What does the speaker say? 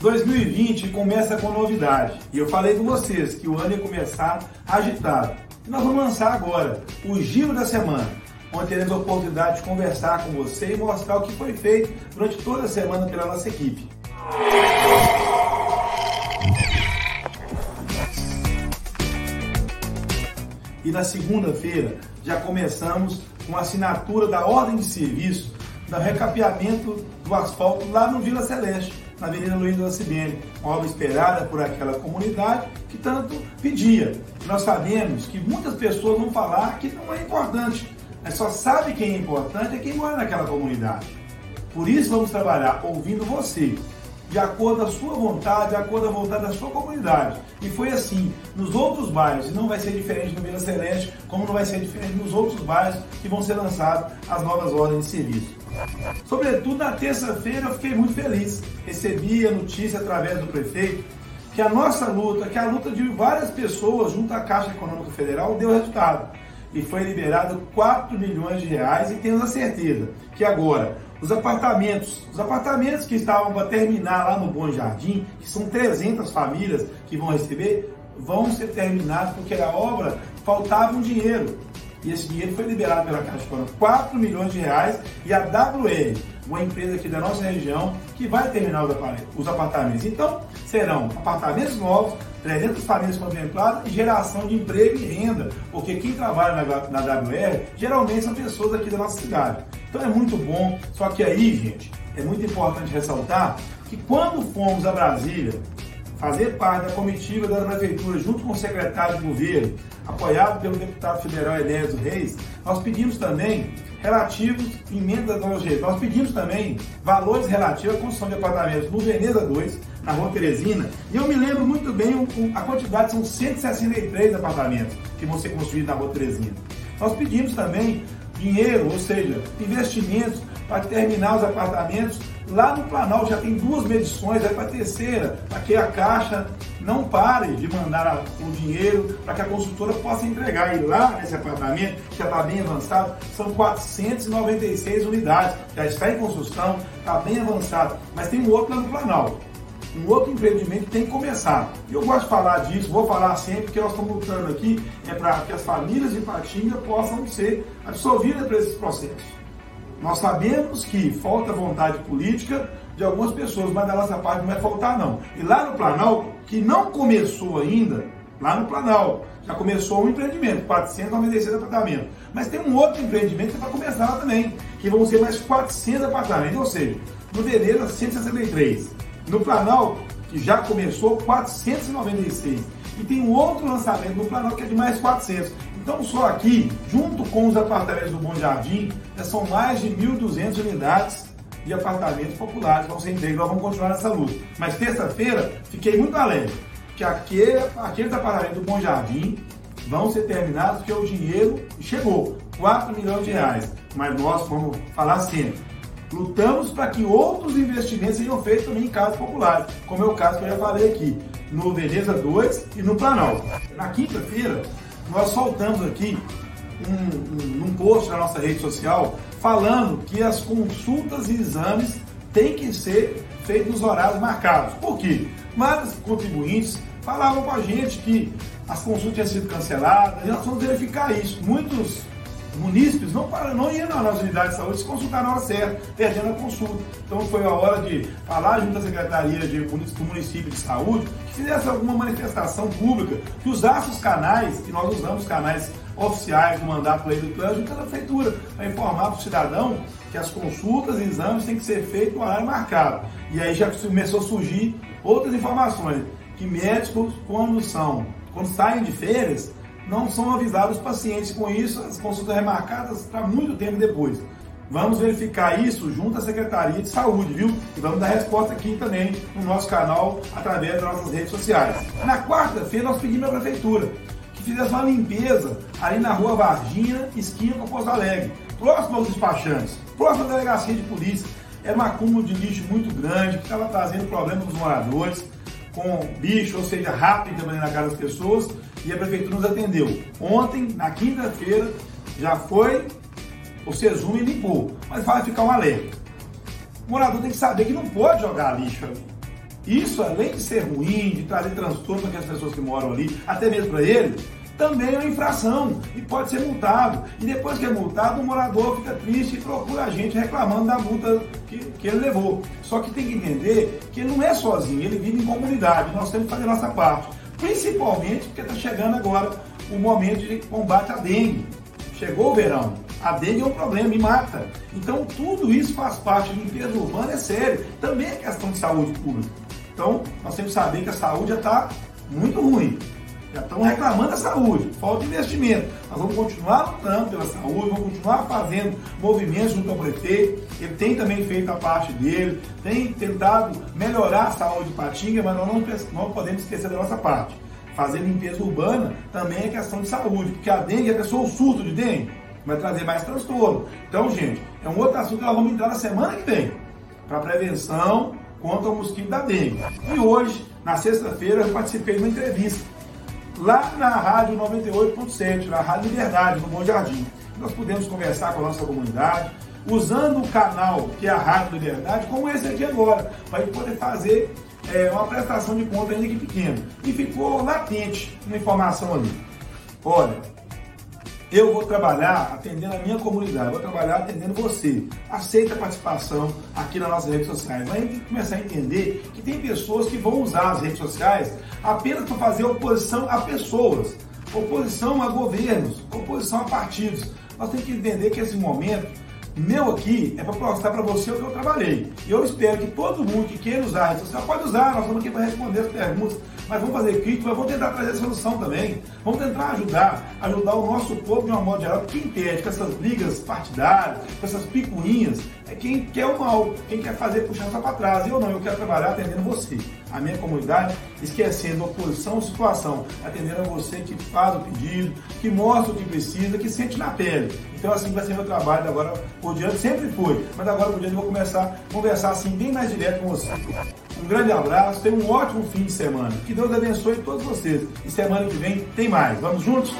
2020 começa com novidade. E eu falei com vocês que o ano ia começar agitado. E nós vamos lançar agora o Giro da Semana, onde teremos a oportunidade de conversar com você e mostrar o que foi feito durante toda a semana pela nossa equipe. E na segunda-feira já começamos com a assinatura da ordem de serviço do recapeamento do asfalto lá no Vila Celeste na Avenida Luiz da Cibene, uma obra esperada por aquela comunidade que tanto pedia. Nós sabemos que muitas pessoas vão falar que não é importante, mas só sabe quem é importante é quem mora naquela comunidade. Por isso vamos trabalhar ouvindo você, de acordo com a sua vontade, de acordo a vontade da sua comunidade. E foi assim nos outros bairros, e não vai ser diferente no Vila Celeste, como não vai ser diferente nos outros bairros que vão ser lançados as novas ordens de serviço. Sobretudo na terça-feira eu fiquei muito feliz. Recebi a notícia através do prefeito que a nossa luta, que a luta de várias pessoas junto à Caixa Econômica Federal deu resultado. E foi liberado 4 milhões de reais e temos a certeza que agora os apartamentos, os apartamentos que estavam para terminar lá no Bom Jardim, que são 300 famílias que vão receber, vão ser terminados porque a obra faltava um dinheiro. E esse dinheiro foi liberado pela Caixa. Econômica, 4 milhões de reais, e a WL, uma empresa aqui da nossa região, que vai terminar os apartamentos. Então, serão apartamentos novos, 300 famílias contempladas e geração de emprego e renda, porque quem trabalha na, na WR geralmente são pessoas aqui da nossa cidade. Então é muito bom, só que aí, gente, é muito importante ressaltar que quando fomos a Brasília fazer parte da comitiva da prefeitura junto com o secretário de governo, apoiado pelo deputado federal Elésio Reis, nós pedimos também relativos emendas da OG. Nós pedimos também valores relativos à construção de apartamentos no Veneza 2, na Rua Teresina, e eu me lembro muito bem a quantidade, são 163 apartamentos que vão ser construídos na Rua Teresina. Nós pedimos também dinheiro, ou seja, investimentos para terminar os apartamentos Lá no Planalto já tem duas medições, é para a terceira, para que a Caixa não pare de mandar o dinheiro para que a consultora possa entregar. E lá nesse apartamento, que já está bem avançado, são 496 unidades, já está em construção, está bem avançado. Mas tem um outro lá no Planalto um outro empreendimento que tem que começar. Eu gosto de falar disso, vou falar sempre, porque nós estamos lutando aqui é para que as famílias de Patinga possam ser absorvidas por esses processos. Nós sabemos que falta vontade política de algumas pessoas, mas da nossa parte não vai faltar não. E lá no Planalto, que não começou ainda, lá no Planalto, já começou um empreendimento, 496 apartamentos. Mas tem um outro empreendimento que vai começar lá também, que vão ser mais 400 apartamentos, ou seja, no Veneza 163. No Planalto, que já começou, 496. E tem um outro lançamento no Planalto que é de mais 400. Então, só aqui, junto com os apartamentos do Bom Jardim, são mais de 1.200 unidades de apartamentos populares vão ser entregues. Nós vamos continuar nessa luta. Mas terça-feira, fiquei muito alegre que aquele, aqueles apartamentos do Bom Jardim vão ser terminados porque o dinheiro chegou, 4 milhões de reais. Mas nós vamos falar sempre. Lutamos para que outros investimentos sejam feitos também em casas populares, como é o caso que eu já falei aqui, no Veneza 2 e no Planalto. Na quinta-feira, nós soltamos aqui um, um, um post na nossa rede social falando que as consultas e exames têm que ser feitos nos horários marcados. Por quê? Vários contribuintes falavam com a gente que as consultas tinham sido canceladas e nós vamos verificar isso. Muitos munícipes não, para, não iam nas unidades de saúde se consultar na hora certa, perdendo a consulta. Então foi a hora de falar junto à Secretaria de, do Município de Saúde que fizesse alguma manifestação pública, que usasse os canais, que nós usamos canais oficiais do mandato lei do plano junto à prefeitura, para informar para o cidadão que as consultas e exames têm que ser feitos no horário marcado. E aí já começou a surgir outras informações, que médicos, quando são, quando saem de férias, não são avisados os pacientes. Com isso, as consultas remarcadas para muito tempo depois. Vamos verificar isso junto à Secretaria de Saúde, viu? E vamos dar resposta aqui também no nosso canal, através das nossas redes sociais. Na quarta-feira, nós pedimos à Prefeitura que fizesse uma limpeza ali na rua Varginha, esquina com Pouso Alegre, próximo aos despachantes, próximo à delegacia de polícia. Era um acúmulo de lixo muito grande que estava trazendo problemas para os moradores com bicho, ou seja, rápido também na casa das pessoas, e a prefeitura nos atendeu. Ontem, na quinta-feira, já foi o Sesum e limpou, mas vai ficar um alerta. O morador tem que saber que não pode jogar lixo ali. Isso, além de ser ruim, de trazer transtorno para aquelas pessoas que moram ali, até mesmo para ele, também é uma infração e pode ser multado. E depois que é multado, o morador fica triste e procura a gente reclamando da multa que, que ele levou. Só que tem que entender que ele não é sozinho, ele vive em comunidade. Nós temos que fazer a nossa parte. Principalmente porque está chegando agora o momento de combate à dengue. Chegou o verão. A dengue é um problema e mata. Então tudo isso faz parte limpeza urbana, é sério. Também é questão de saúde pública. Então nós temos que saber que a saúde já está muito ruim. Já estão reclamando da saúde, falta de investimento. Nós vamos continuar lutando pela saúde, vamos continuar fazendo movimentos junto ao prefeito. Ele tem também feito a parte dele, tem tentado melhorar a saúde de Patinga, mas nós não, não podemos esquecer da nossa parte. Fazer limpeza urbana também é questão de saúde, porque a dengue, a pessoa, o surto de dengue, vai trazer mais transtorno. Então, gente, é um outro assunto que nós vamos entrar na semana que vem, para prevenção contra o mosquito da dengue. E hoje, na sexta-feira, eu participei de uma entrevista lá na Rádio 98.7, na Rádio Liberdade, no Bom Jardim. Nós pudemos conversar com a nossa comunidade, usando o canal que é a Rádio Liberdade, como esse aqui agora, para poder fazer é, uma prestação de conta ainda que pequeno. E ficou latente uma informação ali. Olha, eu vou trabalhar atendendo a minha comunidade, vou trabalhar atendendo você. Aceita a participação aqui nas nossas redes sociais. Vai começar a entender que tem pessoas que vão usar as redes sociais apenas para fazer oposição a pessoas, oposição a governos, oposição a partidos. Nós temos que entender que esse momento meu aqui é para mostrar para você o que eu trabalhei. E eu espero que todo mundo que queira usar a rede social pode usar, nós estamos aqui para responder as perguntas mas vamos fazer crítica, mas vamos tentar trazer solução também. Vamos tentar ajudar, ajudar o nosso povo de uma modo geral. Quem impede com essas brigas partidárias, essas picuinhas, é quem quer o mal, quem quer fazer puxar para trás. Eu não, eu quero trabalhar atendendo você, a minha comunidade, esquecendo oposição ou situação, atendendo a você que faz o pedido, que mostra o que precisa, que sente na pele. Então assim vai ser meu trabalho agora por diante, sempre foi, mas agora por diante eu vou começar a conversar assim bem mais direto com você. Um grande abraço, tenha um ótimo fim de semana. Que Deus abençoe todos vocês. E semana que vem tem mais. Vamos juntos?